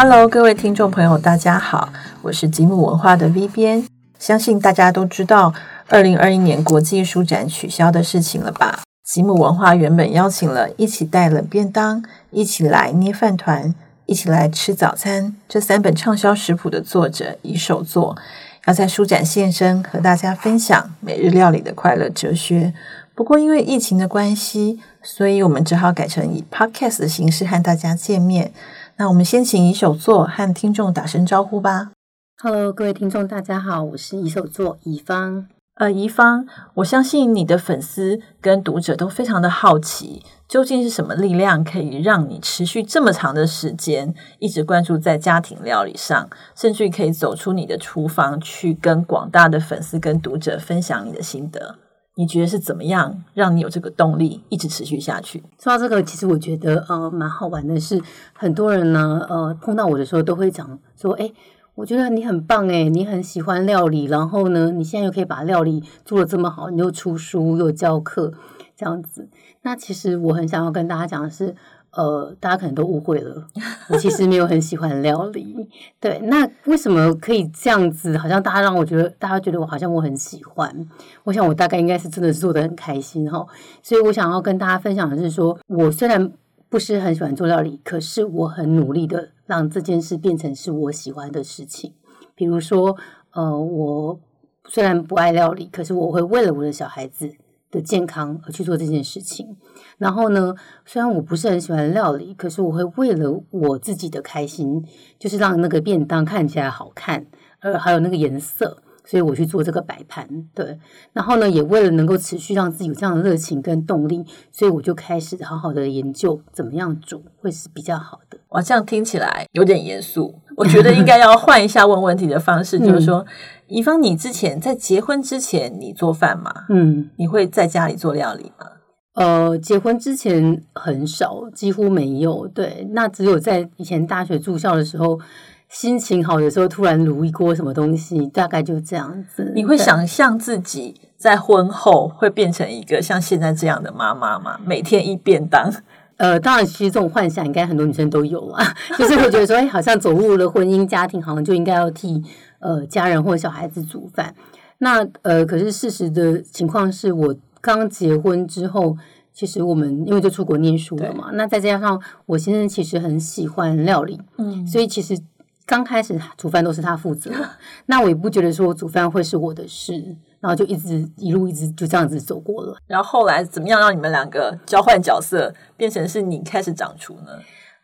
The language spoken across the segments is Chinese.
Hello，各位听众朋友，大家好，我是吉姆文化的 V 编。相信大家都知道，二零二一年国际书展取消的事情了吧？吉姆文化原本邀请了一起带冷便当、一起来捏饭团、一起来吃早餐这三本畅销食谱的作者以手作，要在书展现身，和大家分享每日料理的快乐哲学。不过因为疫情的关系，所以我们只好改成以 Podcast 的形式和大家见面。那我们先请一手座和听众打声招呼吧。Hello，各位听众，大家好，我是一手座乙方。呃，怡芳，我相信你的粉丝跟读者都非常的好奇，究竟是什么力量可以让你持续这么长的时间，一直关注在家庭料理上，甚至可以走出你的厨房，去跟广大的粉丝跟读者分享你的心得？你觉得是怎么样让你有这个动力一直持续下去？说到这个，其实我觉得呃蛮好玩的是，很多人呢呃碰到我的时候都会讲说，哎。我觉得你很棒诶，你很喜欢料理，然后呢，你现在又可以把料理做的这么好，你又出书又教课这样子。那其实我很想要跟大家讲的是，呃，大家可能都误会了，我其实没有很喜欢料理。对，那为什么可以这样子？好像大家让我觉得，大家觉得我好像我很喜欢。我想我大概应该是真的做的很开心哈。所以我想要跟大家分享的是，说我虽然。不是很喜欢做料理，可是我很努力的让这件事变成是我喜欢的事情。比如说，呃，我虽然不爱料理，可是我会为了我的小孩子的健康而去做这件事情。然后呢，虽然我不是很喜欢料理，可是我会为了我自己的开心，就是让那个便当看起来好看，呃，还有那个颜色。所以我去做这个摆盘，对，然后呢，也为了能够持续让自己有这样的热情跟动力，所以我就开始好好的研究怎么样煮会是比较好的。哇，这样听起来有点严肃，我觉得应该要换一下问问题的方式，就是说，怡芳，你之前在结婚之前你做饭吗？嗯，你会在家里做料理吗？呃，结婚之前很少，几乎没有。对，那只有在以前大学住校的时候。心情好，有时候突然卤一锅什么东西，大概就这样子。你会想象自己在婚后会变成一个像现在这样的妈妈吗？每天一便当？呃，当然，其实这种幻想应该很多女生都有啊，就是会觉得说，哎，好像走入了婚姻家庭，好像就应该要替呃家人或小孩子煮饭。那呃，可是事实的情况是我刚结婚之后，其实我们因为就出国念书了嘛，那再加上我先生其实很喜欢料理，嗯，所以其实。刚开始煮饭都是他负责，那我也不觉得说煮饭会是我的事，然后就一直一路一直就这样子走过了。然后后来怎么样让你们两个交换角色，变成是你开始掌厨呢？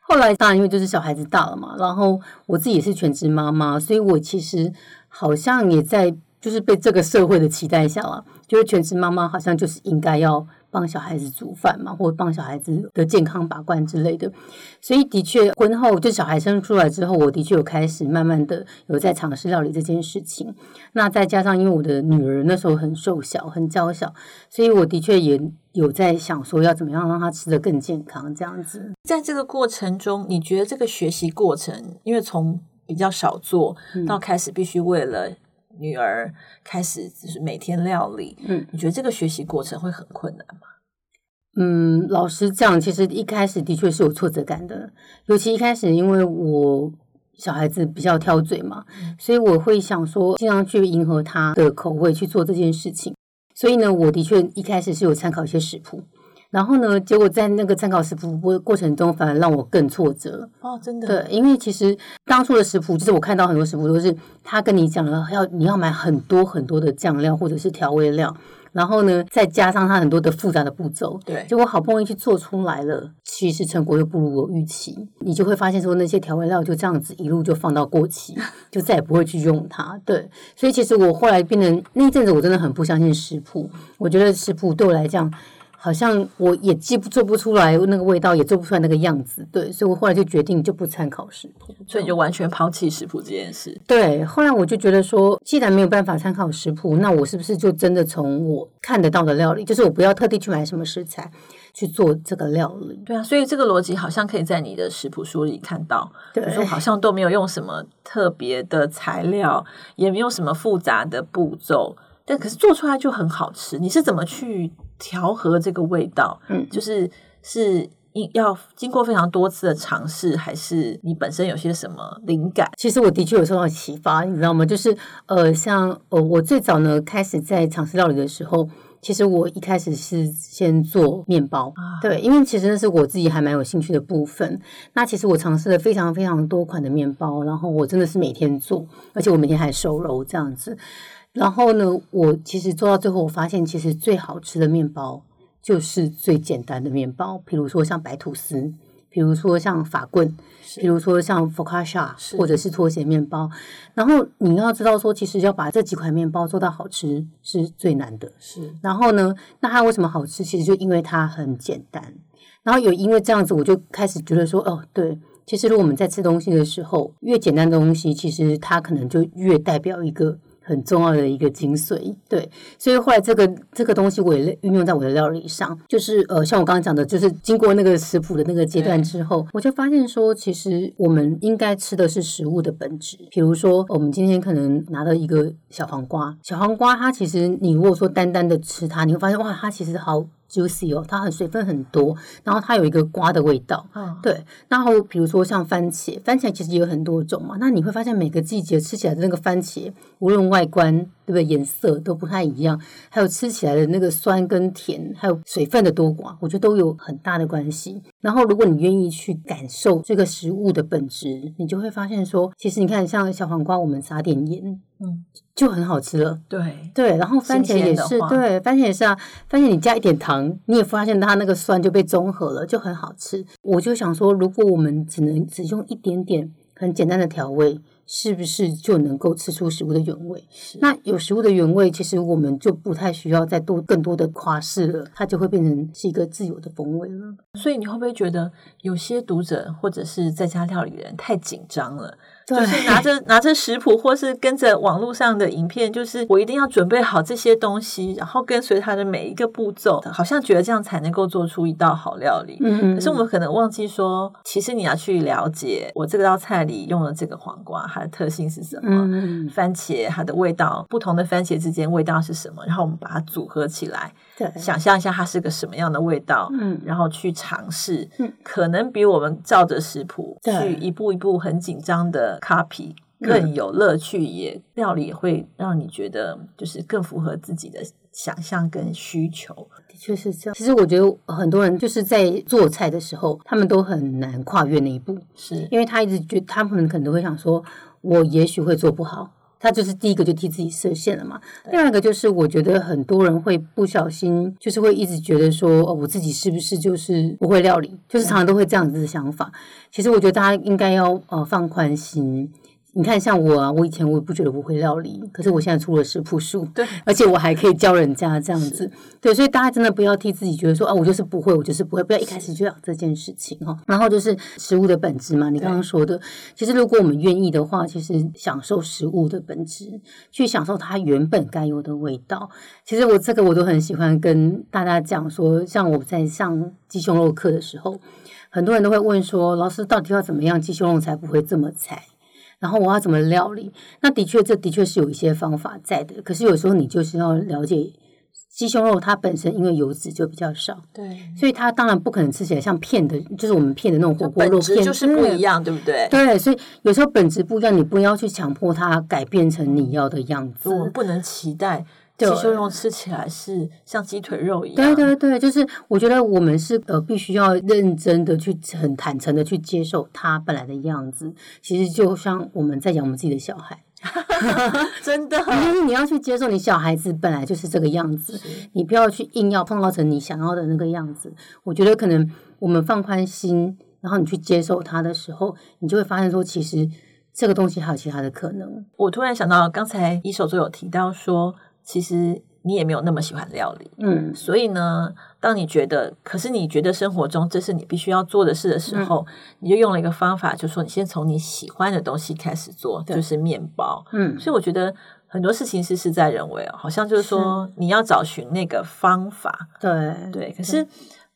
后来当然因为就是小孩子大了嘛，然后我自己也是全职妈妈，所以我其实好像也在就是被这个社会的期待下了，就是全职妈妈好像就是应该要。帮小孩子煮饭嘛，或者帮小孩子的健康把关之类的，所以的确，婚后就小孩生出来之后，我的确有开始慢慢的有在尝试料理这件事情。那再加上因为我的女儿那时候很瘦小、很娇小，所以我的确也有在想说要怎么样让她吃的更健康这样子。在这个过程中，你觉得这个学习过程，因为从比较少做到开始必须为了。女儿开始就是每天料理，嗯，你觉得这个学习过程会很困难吗？嗯，老实讲，其实一开始的确是有挫折感的，尤其一开始，因为我小孩子比较挑嘴嘛，所以我会想说，尽量去迎合他的口味去做这件事情。所以呢，我的确一开始是有参考一些食谱。然后呢？结果在那个参考食谱过过程中，反而让我更挫折哦！真的对，因为其实当初的食谱，就是我看到很多食谱都是他跟你讲了，要你要买很多很多的酱料或者是调味料，然后呢再加上他很多的复杂的步骤。对，结果好不容易去做出来了，其实成果又不如我预期。你就会发现说那些调味料就这样子一路就放到过期，就再也不会去用它。对，所以其实我后来变成那一阵子，我真的很不相信食谱。我觉得食谱对我来讲。好像我也记不做不出来那个味道，也做不出来那个样子，对，所以我后来就决定就不参考食谱，所以就完全抛弃食谱这件事。对，后来我就觉得说，既然没有办法参考食谱，那我是不是就真的从我看得到的料理，就是我不要特地去买什么食材去做这个料理？对啊，所以这个逻辑好像可以在你的食谱书里看到，对，说好像都没有用什么特别的材料，也没有什么复杂的步骤，但可是做出来就很好吃。你是怎么去？调和这个味道，嗯，就是是应要经过非常多次的尝试，还是你本身有些什么灵感？其实我的确有受到启发，你知道吗？就是呃，像呃，我最早呢开始在尝试料理的时候。其实我一开始是先做面包，对，因为其实那是我自己还蛮有兴趣的部分。那其实我尝试了非常非常多款的面包，然后我真的是每天做，而且我每天还收揉这样子。然后呢，我其实做到最后，我发现其实最好吃的面包就是最简单的面包，比如说像白吐司。比如说像法棍，比如说像 focaccia，或者是拖鞋面包。然后你要知道说，其实要把这几款面包做到好吃是最难的。是。然后呢，那它为什么好吃？其实就因为它很简单。然后有因为这样子，我就开始觉得说，哦，对，其实如果我们在吃东西的时候，越简单的东西，其实它可能就越代表一个。很重要的一个精髓，对，所以后来这个这个东西我也运用在我的料理上，就是呃，像我刚刚讲的，就是经过那个食谱的那个阶段之后，我就发现说，其实我们应该吃的是食物的本质。比如说，我们今天可能拿到一个小黄瓜，小黄瓜它其实你如果说单单的吃它，你会发现哇，它其实好。Juicy 哦，它很水分很多，然后它有一个瓜的味道，对。然后比如说像番茄，番茄其实也有很多种嘛。那你会发现每个季节吃起来的那个番茄，无论外观对不对，颜色都不太一样，还有吃起来的那个酸跟甜，还有水分的多寡，我觉得都有很大的关系。然后如果你愿意去感受这个食物的本质，你就会发现说，其实你看像小黄瓜，我们撒点盐。嗯，就很好吃了。对对，然后番茄也是，对，番茄也是啊。番茄你加一点糖，你也发现它那个酸就被中和了，就很好吃。我就想说，如果我们只能只用一点点很简单的调味，是不是就能够吃出食物的原味？那有食物的原味，其实我们就不太需要再多更多的夸饰了，它就会变成是一个自由的风味了。所以你会不会觉得有些读者或者是在家料理人太紧张了？就是拿着拿着食谱，或是跟着网络上的影片，就是我一定要准备好这些东西，然后跟随它的每一个步骤，好像觉得这样才能够做出一道好料理。嗯可是我们可能忘记说，其实你要去了解我这道菜里用的这个黄瓜，它的特性是什么？嗯番茄它的味道，不同的番茄之间味道是什么？然后我们把它组合起来，对，想象一下它是个什么样的味道，嗯，然后去尝试，嗯，可能比我们照着食谱去一步一步很紧张的。copy 更有乐趣，也料理也会让你觉得就是更符合自己的想象跟需求。的确是这样。其实我觉得很多人就是在做菜的时候，他们都很难跨越那一步，是因为他一直觉他们可能都会想说，我也许会做不好。他就是第一个就替自己设限了嘛。另外一个就是，我觉得很多人会不小心，就是会一直觉得说，哦，我自己是不是就是不会料理，就是常常都会这样子的想法。其实我觉得大家应该要呃放宽心。你看，像我啊，我以前我也不觉得我会料理，可是我现在出了食谱书，对，而且我还可以教人家这样子，对，所以大家真的不要替自己觉得说啊，我就是不会，我就是不会，不要一开始就讲这件事情哈。然后就是食物的本质嘛，你刚刚说的，其实如果我们愿意的话，其实享受食物的本质，去享受它原本该有的味道。其实我这个我都很喜欢跟大家讲说，像我在上鸡胸肉课的时候，很多人都会问说，老师到底要怎么样鸡胸肉才不会这么柴？然后我要怎么料理？那的确，这的确是有一些方法在的。可是有时候你就是要了解鸡胸肉，它本身因为油脂就比较少，对，所以它当然不可能吃起来像片的，就是我们片的那种火锅肉片，就是不一样，对不对？对，所以有时候本质不一样，你不要去强迫它改变成你要的样子，我们不能期待。鸡胸肉吃起来是像鸡腿肉一样。对对对，就是我觉得我们是呃，必须要认真的去很坦诚的去接受它本来的样子。其实就像我们在养我们自己的小孩，真的，就是你要去接受你小孩子本来就是这个样子，你不要去硬要碰到成你想要的那个样子。我觉得可能我们放宽心，然后你去接受它的时候，你就会发现说，其实这个东西还有其他的可能。我突然想到，刚才一手就有提到说。其实你也没有那么喜欢料理，嗯，所以呢，当你觉得，可是你觉得生活中这是你必须要做的事的时候，你就用了一个方法，就说你先从你喜欢的东西开始做，就是面包，嗯，所以我觉得很多事情是事在人为哦，好像就是说。你要找寻那个方法，对。对，可是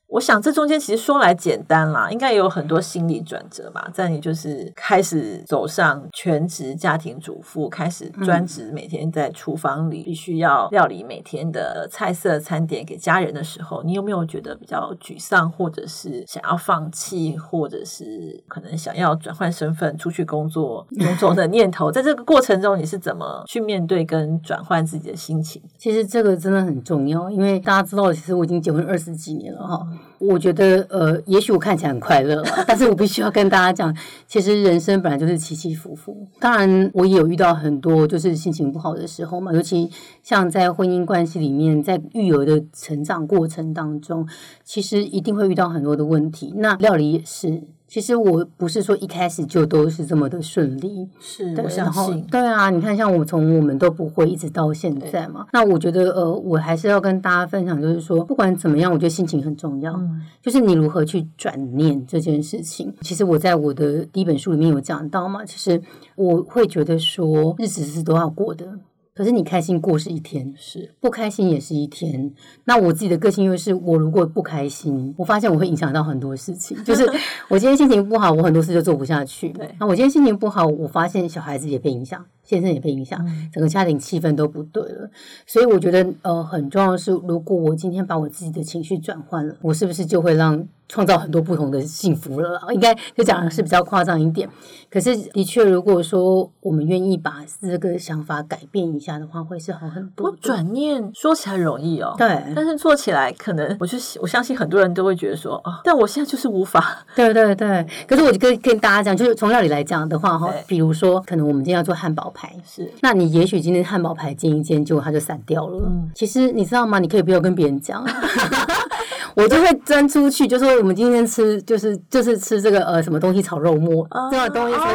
我想这中间其实说来简单啦，应该也有很多心理转折吧。在你就是开始走上全职家庭主妇，开始专职每天在厨房里必须要料理每天的菜色餐点给家人的时候，你有没有觉得比较沮丧，或者是想要放弃，或者是可能想要转换身份出去工作 种种的念头？在这个过程中，你是怎么去面对跟转换自己的心情？其实这个真的很重要，因为大家知道，其实我已经结婚二十几年了哈。我觉得呃，也许我看起来很快乐，但是我必须要跟大家讲，其实人生本来就是起起伏伏。当然，我也有遇到很多就是心情不好的时候嘛，尤其像在婚姻关系里面，在育儿的成长过程当中，其实一定会遇到很多的问题。那料理也是。其实我不是说一开始就都是这么的顺利，是我相信。对啊，你看，像我从我们都不会一直到现在嘛。那我觉得，呃，我还是要跟大家分享，就是说，不管怎么样，我觉得心情很重要。就是你如何去转念这件事情。其实我在我的第一本书里面有讲到嘛。其实我会觉得说，日子是都要过的。可是你开心过是一天，是不开心也是一天。那我自己的个性又是，我如果不开心，我发现我会影响到很多事情。就是我今天心情不好，我很多事就做不下去。对，那我今天心情不好，我发现小孩子也被影响。先生也被影响，整个家庭气氛都不对了，所以我觉得呃很重要的是，如果我今天把我自己的情绪转换了，我是不是就会让创造很多不同的幸福了？应该就讲的是比较夸张一点，可是的确，如果说我们愿意把这个想法改变一下的话，会是好很多。转念说起来容易哦，对，但是做起来可能，我就我相信很多人都会觉得说啊，但我现在就是无法。对对对，可是我就跟跟大家讲，就是从料理来讲的话哈，比如说可能我们今天要做汉堡。牌是，那你也许今天汉堡牌煎一煎，结果它就散掉了。嗯，其实你知道吗？你可以不要跟别人讲，我就会钻出去，就说我们今天吃就是就是吃这个呃什么东西炒肉末这样的东西，所以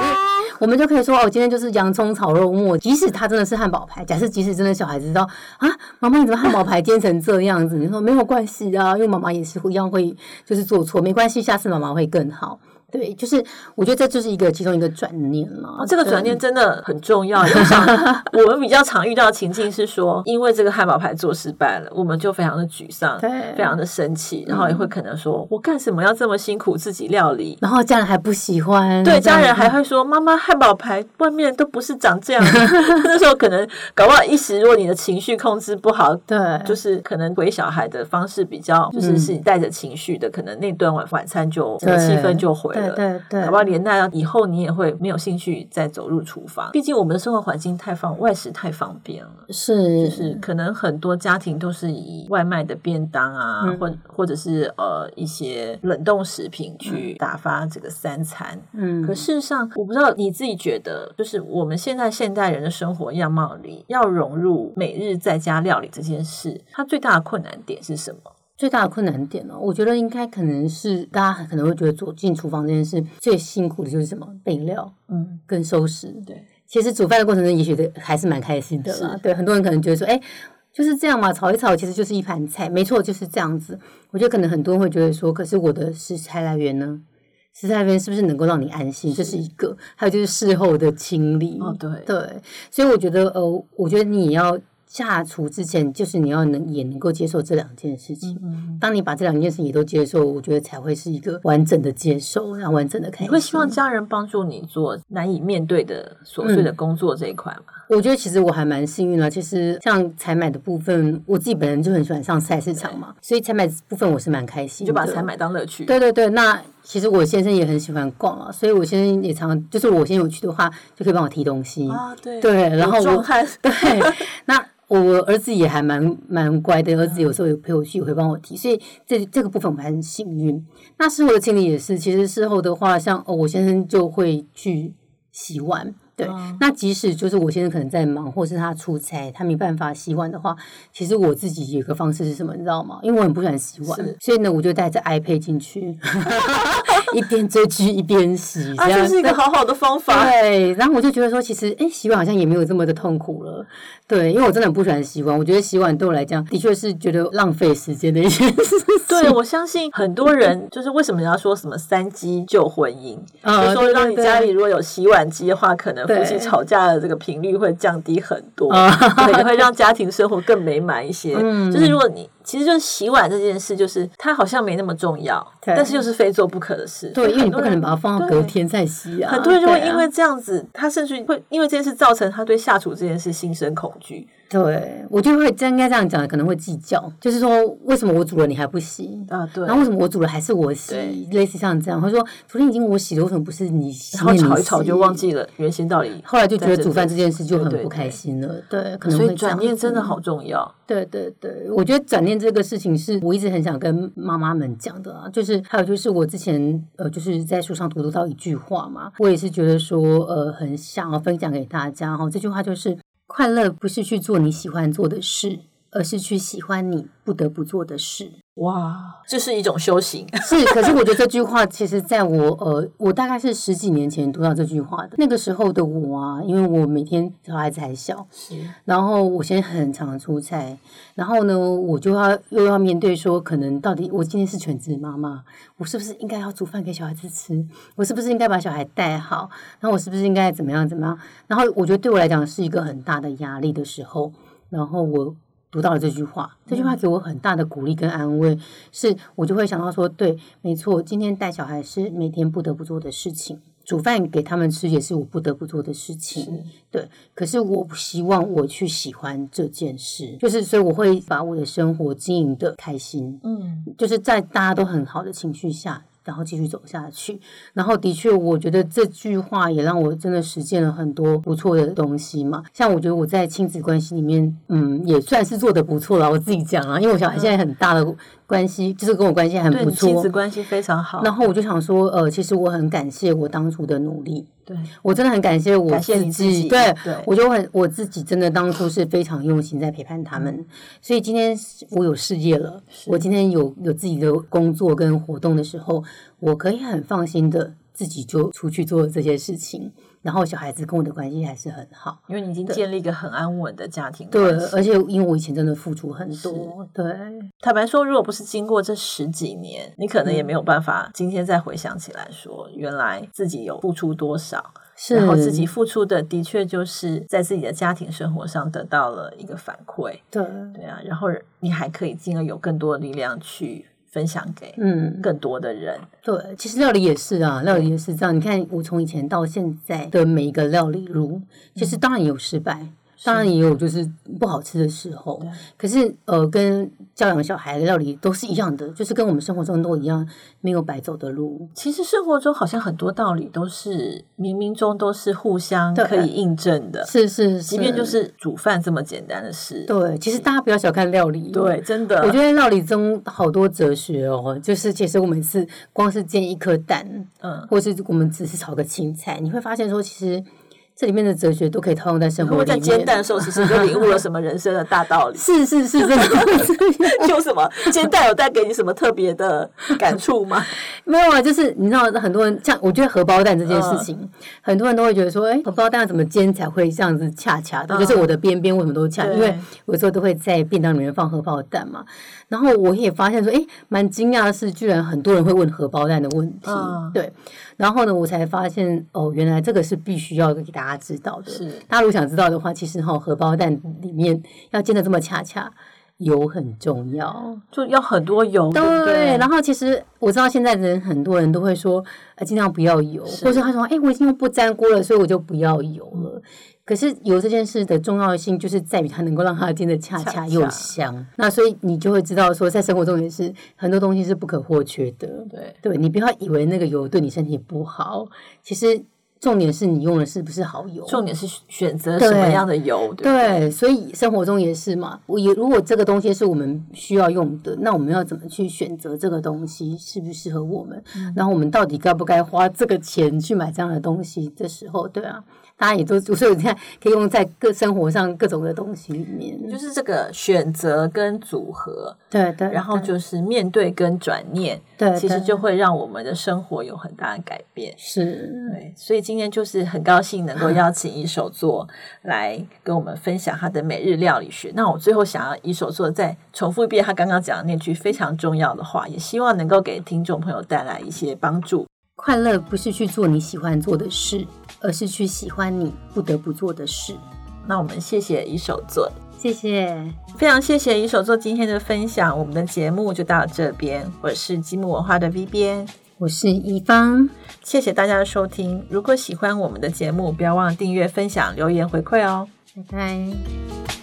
我们就可以说哦，今天就是洋葱炒肉末。即使它真的是汉堡排，假设即使真的小孩子知道啊，妈妈你怎么汉堡排煎成这样子？你说没有关系啊，因为妈妈也是一样会就是做错，没关系，下次妈妈会更好。对，就是我觉得这就是一个其中一个转念嘛。这个转念真的很重要。像我们 比较常遇到的情境是说，因为这个汉堡牌做失败了，我们就非常的沮丧，对非常的生气，然后也会可能说：“我干什么要这么辛苦自己料理？”然后家人还不喜欢，对，家人还会说：“妈妈，汉堡牌外面都不是长这样。”那时候可能搞不好一时，如果你的情绪控制不好，对，就是可能回小孩的方式比较，就是是你带着情绪的，可能那顿晚晚餐就气氛就毁了。对对，好不好？连带以后你也会没有兴趣再走入厨房。毕竟我们的生活环境太方外食太方便了，是就是可能很多家庭都是以外卖的便当啊，或或者是呃一些冷冻食品去打发这个三餐。嗯，可事实上，我不知道你自己觉得，就是我们现在现代人的生活样貌里，要融入每日在家料理这件事，它最大的困难点是什么？最大的困难点呢，我觉得应该可能是大家可能会觉得走进厨房这件事最辛苦的就是什么备料，嗯，跟收拾。对，其实煮饭的过程中，也许的还是蛮开心的啦。对，很多人可能觉得说，哎，就是这样嘛，炒一炒其实就是一盘菜，没错，就是这样子。我觉得可能很多人会觉得说，可是我的食材来源呢？食材来源是不是能够让你安心？这是一个，还有就是事后的清理。哦，对对，所以我觉得，呃，我觉得你要。下厨之前，就是你要能也能够接受这两件事情。当你把这两件事情也都接受，我觉得才会是一个完整的接受，然后完整的开心。你会希望家人帮助你做难以面对的琐碎的工作这一块吗？我觉得其实我还蛮幸运的。其实像采买的部分，我自己本人就很喜欢上菜市场嘛，所以采买部分我是蛮开心，就把采买当乐趣。对对对，那其实我先生也很喜欢逛啊，所以我先生也常就是我先有去的话，就可以帮我提东西啊。对对，然后我 对那。我儿子也还蛮蛮乖的，儿子有时候有陪我去，也会帮我提，所以这这个部分我还很幸运。那事后的清理也是，其实事后的话，像哦，我先生就会去洗碗。对，那即使就是我先生可能在忙，或是他出差，他没办法洗碗的话，其实我自己有个方式是什么，你知道吗？因为我很不喜欢洗碗，所以呢，我就带着 iPad 进去，一边追剧一边洗，这样是一个好好的方法。对，然后我就觉得说，其实哎，洗碗好像也没有这么的痛苦了。对，因为我真的很不喜欢洗碗，我觉得洗碗对我来讲，的确是觉得浪费时间的一件事。对，我相信很多人就是为什么要说什么三机救婚姻，就说让你家里如果有洗碗机的话，可能夫妻吵架的这个频率会降低很多，也会让家庭生活更美满一些。嗯就是如果你其实就是洗碗这件事，就是它好像没那么重要，但是又是非做不可的事。对，因为你不可能把它放到隔天再洗啊。很多人就会因为这样子，他甚至会因为这件事造成他对下厨这件事心生恐惧对我就会真应该这样讲，可能会计较，就是说为什么我煮了你还不洗？啊。对，然后为什么我煮了还是我洗对？类似像这样，或者说昨天已经我洗了，为什么不是你洗？然后吵一你吵就忘记了原先道理。后来就觉得煮饭这件事，就很不开心了，对，可能所以会转念真的好重要。对对对，我觉得转念这个事情是我一直很想跟妈妈们讲的啊，就是还有就是我之前呃就是在书上读到一句话嘛，我也是觉得说呃很想要分享给大家哈，这句话就是快乐不是去做你喜欢做的事，而是去喜欢你不得不做的事。哇，这是一种修行。是，可是我觉得这句话，其实在我呃，我大概是十几年前读到这句话的。那个时候的我啊，因为我每天小孩子还小，是然后我现在很常出差，然后呢，我就要又要面对说，可能到底我今天是全职妈妈，我是不是应该要煮饭给小孩子吃？我是不是应该把小孩带好？然后我是不是应该怎么样怎么样？然后我觉得对我来讲是一个很大的压力的时候，然后我。读到了这句话，这句话给我很大的鼓励跟安慰，是我就会想到说，对，没错，今天带小孩是每天不得不做的事情，煮饭给他们吃也是我不得不做的事情。对，可是我不希望我去喜欢这件事，就是所以我会把我的生活经营的开心，嗯，就是在大家都很好的情绪下。然后继续走下去，然后的确，我觉得这句话也让我真的实践了很多不错的东西嘛。像我觉得我在亲子关系里面，嗯，也算是做的不错了。我自己讲啊，因为我小孩现在很大的关系，就是跟我关系很，不错亲子错。关系非常好。然后我就想说，呃，其实我很感谢我当初的努力，对，我真的很感谢我自己对，对。我就很我自己真的当初是非常用心在陪伴他们，所以今天我有事业了，我今天有有自己的工作跟活动的时候，我可以很放心的自己就出去做这些事情，然后小孩子跟我的关系还是很好。因为你已经建立一个很安稳的家庭对而且因为我以前真的付出很多，对，坦白说，如果不是经过这十几年，你可能也没有办法今天再回想起来说，原来自己有付出多少，是。然后自己。付出的的确就是在自己的家庭生活上得到了一个反馈，对，对啊，然后你还可以进而有更多的力量去分享给嗯，更多的人。对，其实料理也是啊，料理也是这样。你看，我从以前到现在的每一个料理如，其实当然有失败，当然也有就是不好吃的时候。可是呃，跟教养小孩的料理都是一样的，就是跟我们生活中都一样，没有白走的路。其实生活中好像很多道理都是冥冥中都是互相可以印证的，是是是，即便就是煮饭这么简单的事，对，其实大家不要小看料理，对，真的，我觉得料理中好多哲学哦，就是其实我每次光是煎一颗蛋，嗯，或是我们只是炒个青菜，你会发现说，其实这里面的哲学都可以套用在生活里面。我在煎蛋的时候，其实就领悟了什么人生的大道理。是是是，真的 就什么煎蛋有带给你什么特别的感触吗？没有啊，就是你知道，很多人像我觉得荷包蛋这件事情，嗯很多人都会觉得说，哎，荷包蛋怎么煎才会这样子恰恰的？嗯就是我的边边为什么都恰？对因为有时候都会在便当里面放荷包蛋嘛。然后我也发现说，哎，蛮惊讶的是，居然很多人会问荷包蛋的问题。嗯对，然后呢，我才发现哦，原来这个是必须要给大家知道的。是大家如果想知道的话，其实哈、荷包蛋里面要煎的这么恰恰，油很重要。就要很多油，对？然后其实我知道现在的人很多人都会说，呃，尽量不要油，是或者他说，哎，我已经用不粘锅了，所以我就不要油了。可是油这件事的重要性，就是在于它能够让它煎的恰恰恰恰又香。那所以你就会知道说，在生活中也是很多东西是不可或缺的。对对你不要以为那个油对你身体不好，其实重点是你用的是不是好油。重点是选择什么样的油，对对？对，所以生活中也是嘛。我也如果这个东西是我们需要用的，那我们要怎么去选择这个东西适不适合我们？然后我们到底该不该花这个钱去买这样的东西的时候，对啊，大家也都所以你看可以用在各生活上各种的东西里面。就是这个选择跟组合，对对，然后就是面对跟转念，对，其实就会让我们的生活有很大的改变。是对，所以今天就是很高兴能够 邀请一手作来跟我们分享他的每日料理学。那我最后想要一手作再重复一遍他刚刚讲的那句非常重要的话，也希望能够给听众朋友带来一些帮助。快乐不是去做你喜欢做的事，而是去喜欢你不得不做的事。那我们谢谢一手作，谢谢，非常谢谢一手做今天的分享。我们的节目就到这边，我是积木文化的 V 编，我是一方，谢谢大家的收听。如果喜欢我们的节目，不要忘了订阅、分享、留言回馈哦。拜拜。